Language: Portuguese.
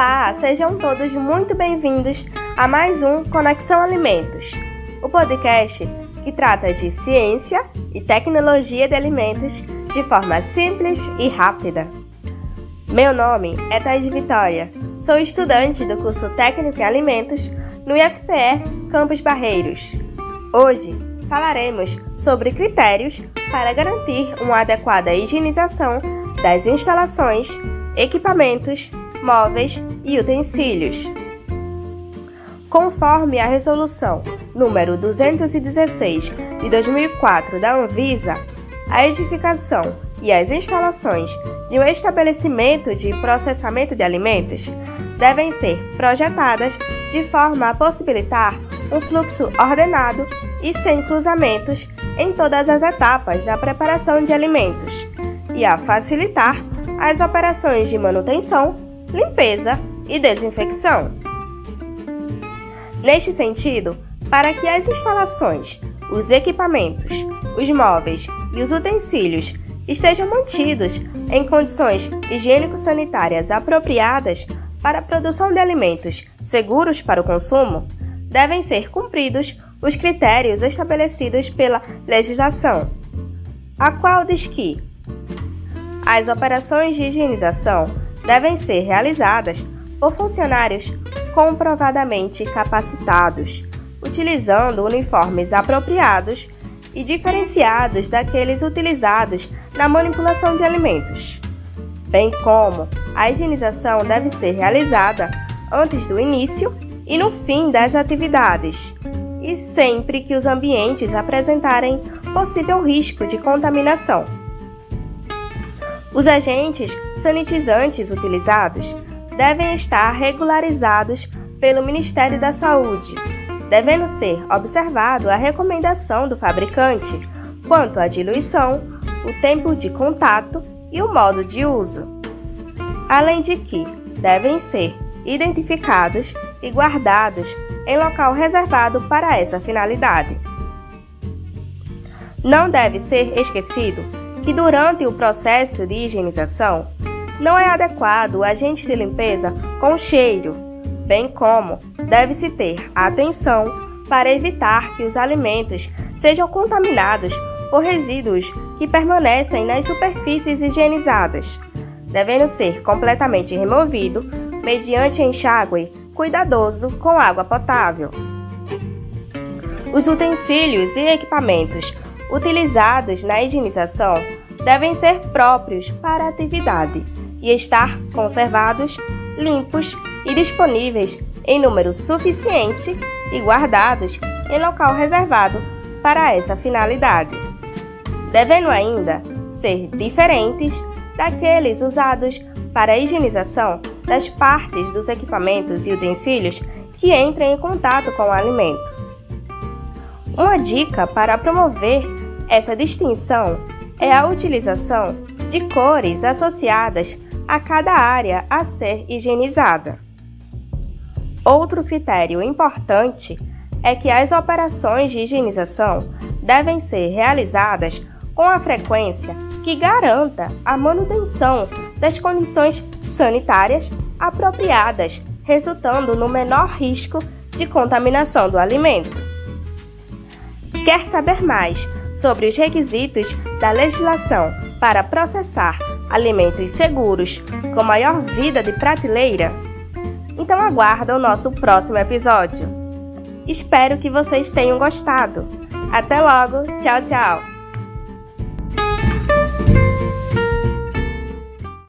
Olá, sejam todos muito bem-vindos a mais um Conexão Alimentos, o podcast que trata de ciência e tecnologia de alimentos de forma simples e rápida. Meu nome é Thais Vitória, sou estudante do curso Técnico em Alimentos no IFPE Campos Barreiros. Hoje falaremos sobre critérios para garantir uma adequada higienização das instalações, equipamentos, móveis e utensílios. Conforme a resolução número 216 de 2004 da Anvisa, a edificação e as instalações de um estabelecimento de processamento de alimentos devem ser projetadas de forma a possibilitar um fluxo ordenado e sem cruzamentos em todas as etapas da preparação de alimentos e a facilitar as operações de manutenção, limpeza e desinfecção. Neste sentido, para que as instalações, os equipamentos, os móveis e os utensílios estejam mantidos em condições higiênico-sanitárias apropriadas para a produção de alimentos seguros para o consumo, devem ser cumpridos os critérios estabelecidos pela legislação, a qual diz que as operações de higienização devem ser realizadas por funcionários comprovadamente capacitados, utilizando uniformes apropriados e diferenciados daqueles utilizados na manipulação de alimentos, bem como a higienização deve ser realizada antes do início e no fim das atividades, e sempre que os ambientes apresentarem possível risco de contaminação. Os agentes sanitizantes utilizados devem estar regularizados pelo Ministério da Saúde, devendo ser observado a recomendação do fabricante quanto à diluição, o tempo de contato e o modo de uso. Além de que devem ser identificados e guardados em local reservado para essa finalidade. Não deve ser esquecido que durante o processo de higienização não é adequado o agente de limpeza com cheiro, bem como deve-se ter atenção para evitar que os alimentos sejam contaminados por resíduos que permanecem nas superfícies higienizadas, devendo ser completamente removido mediante enxágue cuidadoso com água potável. Os utensílios e equipamentos utilizados na higienização devem ser próprios para a atividade e estar conservados, limpos e disponíveis em número suficiente e guardados em local reservado para essa finalidade, devendo ainda ser diferentes daqueles usados para a higienização das partes dos equipamentos e utensílios que entrem em contato com o alimento. Uma dica para promover essa distinção é a utilização de cores associadas a cada área a ser higienizada. Outro critério importante é que as operações de higienização devem ser realizadas com a frequência que garanta a manutenção das condições sanitárias apropriadas, resultando no menor risco de contaminação do alimento. Quer saber mais sobre os requisitos da legislação para processar alimentos seguros com maior vida de prateleira? Então aguarda o nosso próximo episódio. Espero que vocês tenham gostado. Até logo, tchau, tchau!